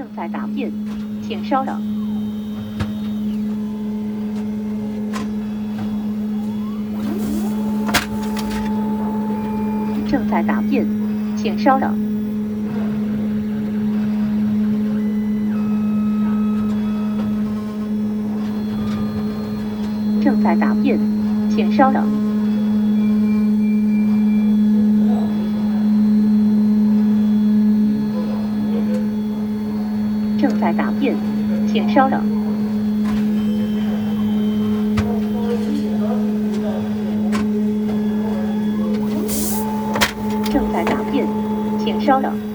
正在打印，请稍等。正在打印，请稍等。正在打印，请稍等。正在打印，请稍等。正在打印，请稍等。